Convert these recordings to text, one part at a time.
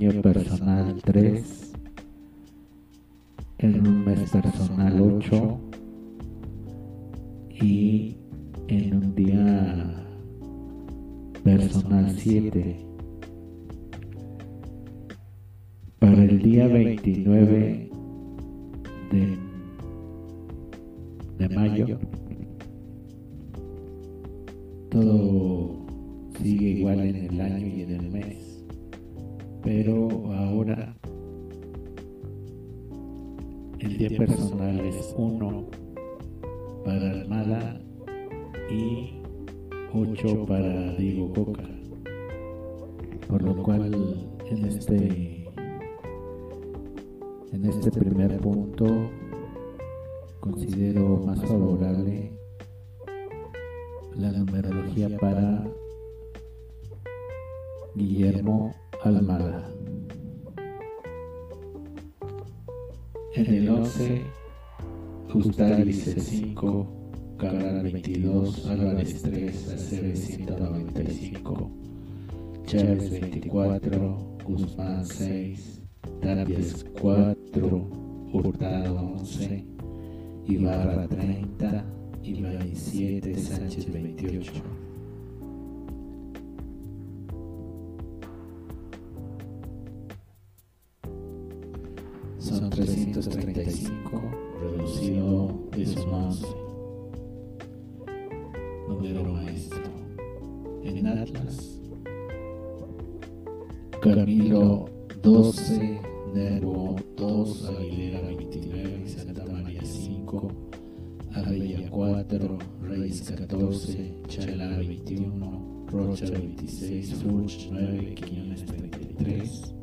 año personal 3, en un mes personal 8 y en un día personal 7. Para el día 29 de, de mayo, todo sigue igual en el año y el el día personal es 1 para Armada y 8 para Diego Coca, por lo cual en este en este primer punto considero más favorable la numerología para Guillermo Almada. En el 11, Gustavo 5, Cabral 22, Álvarez 3, ACB 195, Chávez 24, Guzmán 6, Tapias 4, Hurtado 11, Ibarra 30, Ibai 7, Sánchez 28. Son 335 reducido de su 11. Número maestro. En Atlas. Camilo 12. Nervo 2, Aguilera 29, Santa María 5, Abella 4, Reyes 14, Chala 21, Rocha 26, Furch 9, Quiñones 33,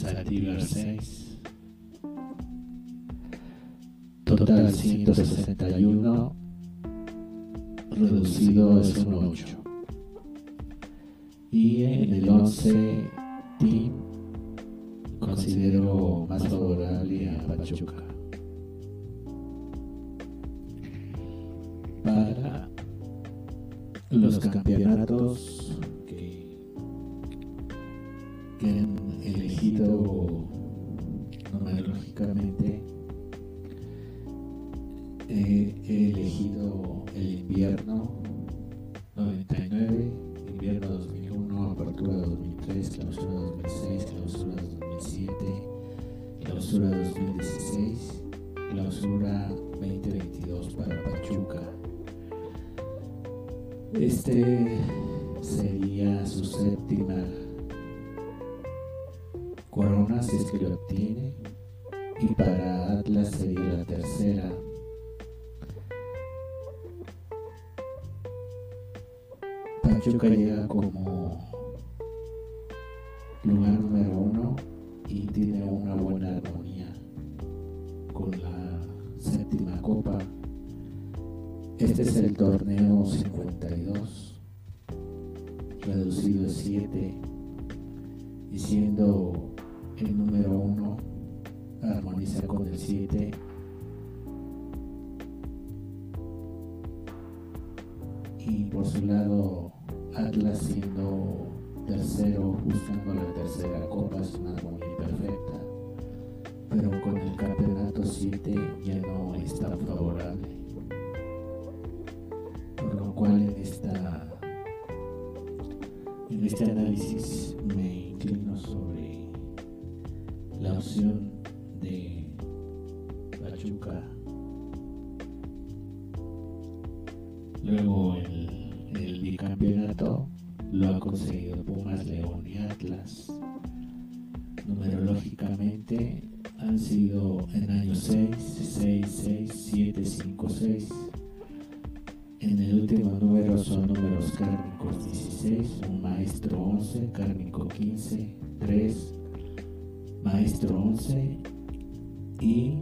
Salativar 6, total 161, reducido es un 8. Y en el 11 considero más favorable a Pachuca. Para los campeonatos que, han he elegido el invierno 99, invierno 2001, apertura 2003, clausura 2006, clausura 2007, clausura 2016, clausura 2022 para Pachuca. Este sería su séptima corona si es que lo obtiene y para Atlas sería la tercera Pachuca llega como lugar número uno y tiene una buena armonía con la séptima copa. Este es el torneo 52, reducido a 7, y siendo el número uno, armoniza con el 7. Y por su lado, Atlas siendo tercero, buscando la tercera copa, es una armonía perfecta. Pero con el campeonato 7 ya no es tan favorable. Por lo cual en esta en este análisis me inclino sobre la opción de Pachuca. Luego 6, 7, 5, 6. En el último número son números kármicos 16, un maestro 11, kármico 15, 3, maestro 11 y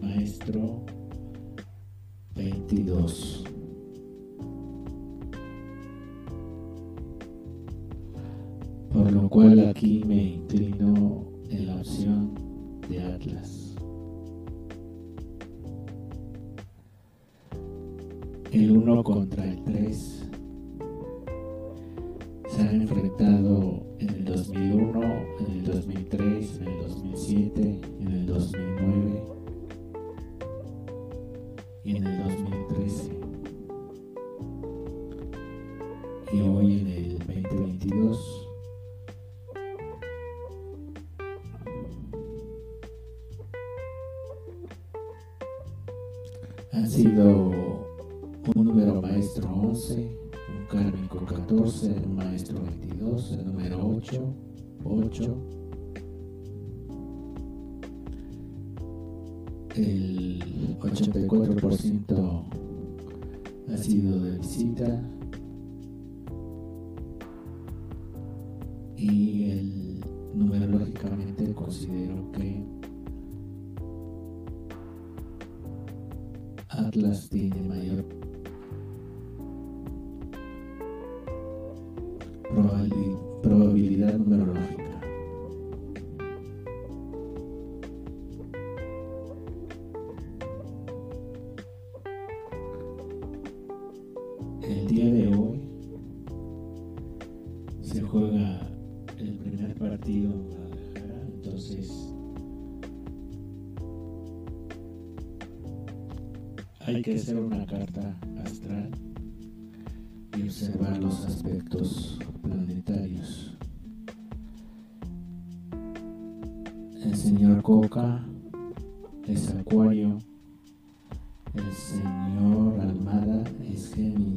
maestro 22. Por lo cual aquí me inclino en la opción de Atlas. El 1 contra el 3 se han enfrentado en el 2001, en el 2003, en el 2007, en el 2009 y en el 2013. Y hoy un número maestro 11 kármico 14, el maestro 22, el número 8, 8, el 84% ha sido de visita. Y el numerológicamente considero que Atlas tiene mayor El día de hoy se juega el primer partido en Guadalajara, entonces hay que hacer una carta astral y observar los aspectos planetarios. El señor Coca es Acuario, el señor Almada es Géminis.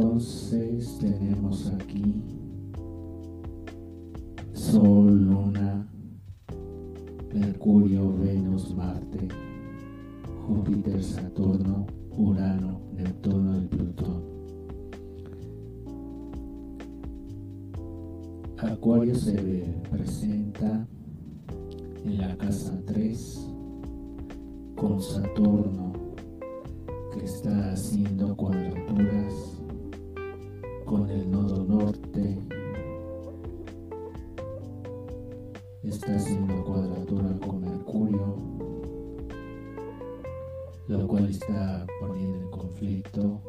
Entonces tenemos aquí Sol, Luna, Mercurio, Venus, Marte, Júpiter, Saturno, Urano, Neptuno y Plutón. Acuario se presenta en la casa 3 con Saturno que está haciendo cuadraturas con el nodo norte. Está haciendo cuadratura con Mercurio lo cual está poniendo en conflicto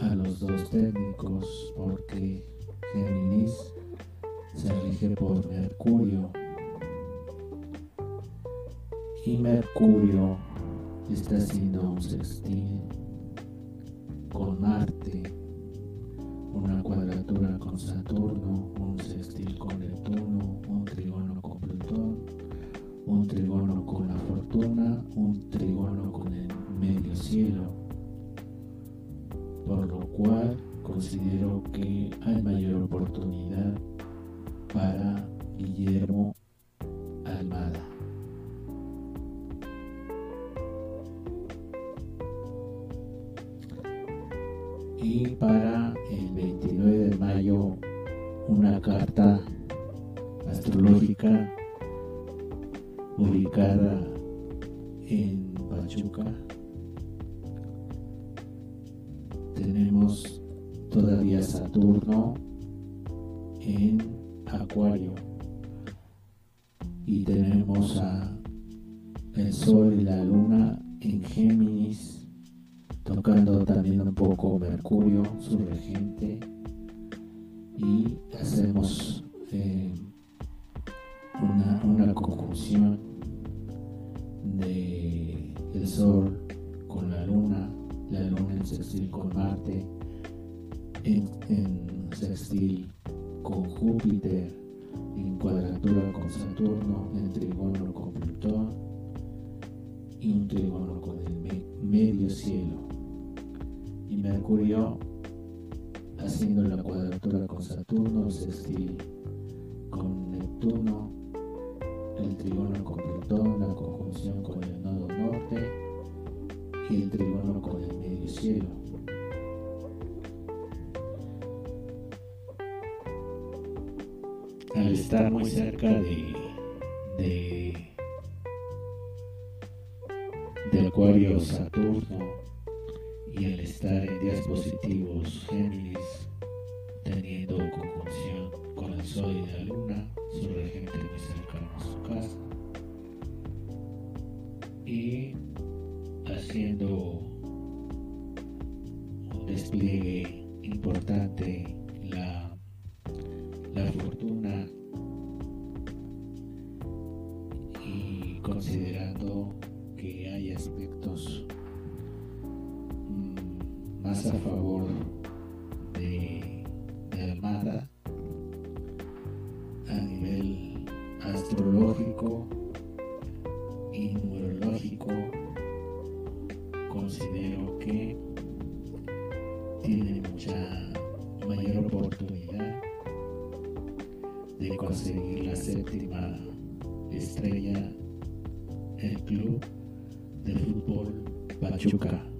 a los dos técnicos porque Géminis se rige por Mercurio. Y Mercurio está haciendo un sextil un trígono con el medio cielo, por lo cual considero que hay mayor oportunidad para Guillermo Almada. Y para el 29 de mayo una carta astrológica ubicada en Pachuca. Tenemos todavía Saturno en Acuario y tenemos a el Sol y la Luna en Géminis tocando también un poco Mercurio, su regente y hacemos eh, una, una conjunción de el Sol con la Luna, la Luna en sextil con Marte, en, sextil con Júpiter, en cuadratura con Saturno, en trígono con Plutón y un trígono con el medio cielo. Y Mercurio haciendo la cuadratura con Saturno, sextil con Neptuno, el trígono con Plutón, la conjunción con el nodo norte y el trígono con el medio cielo. Al estar muy cerca de, de, de Acuario Saturno y al estar en días positivos Géminis, teniendo conjunción con el Sol y la Luna, sobre gente muy cercana a su casa. Y haciendo un despliegue importante la, la fortuna. Y considerando que hay aspectos mm, más a favor estrella el club de fútbol Pachuca.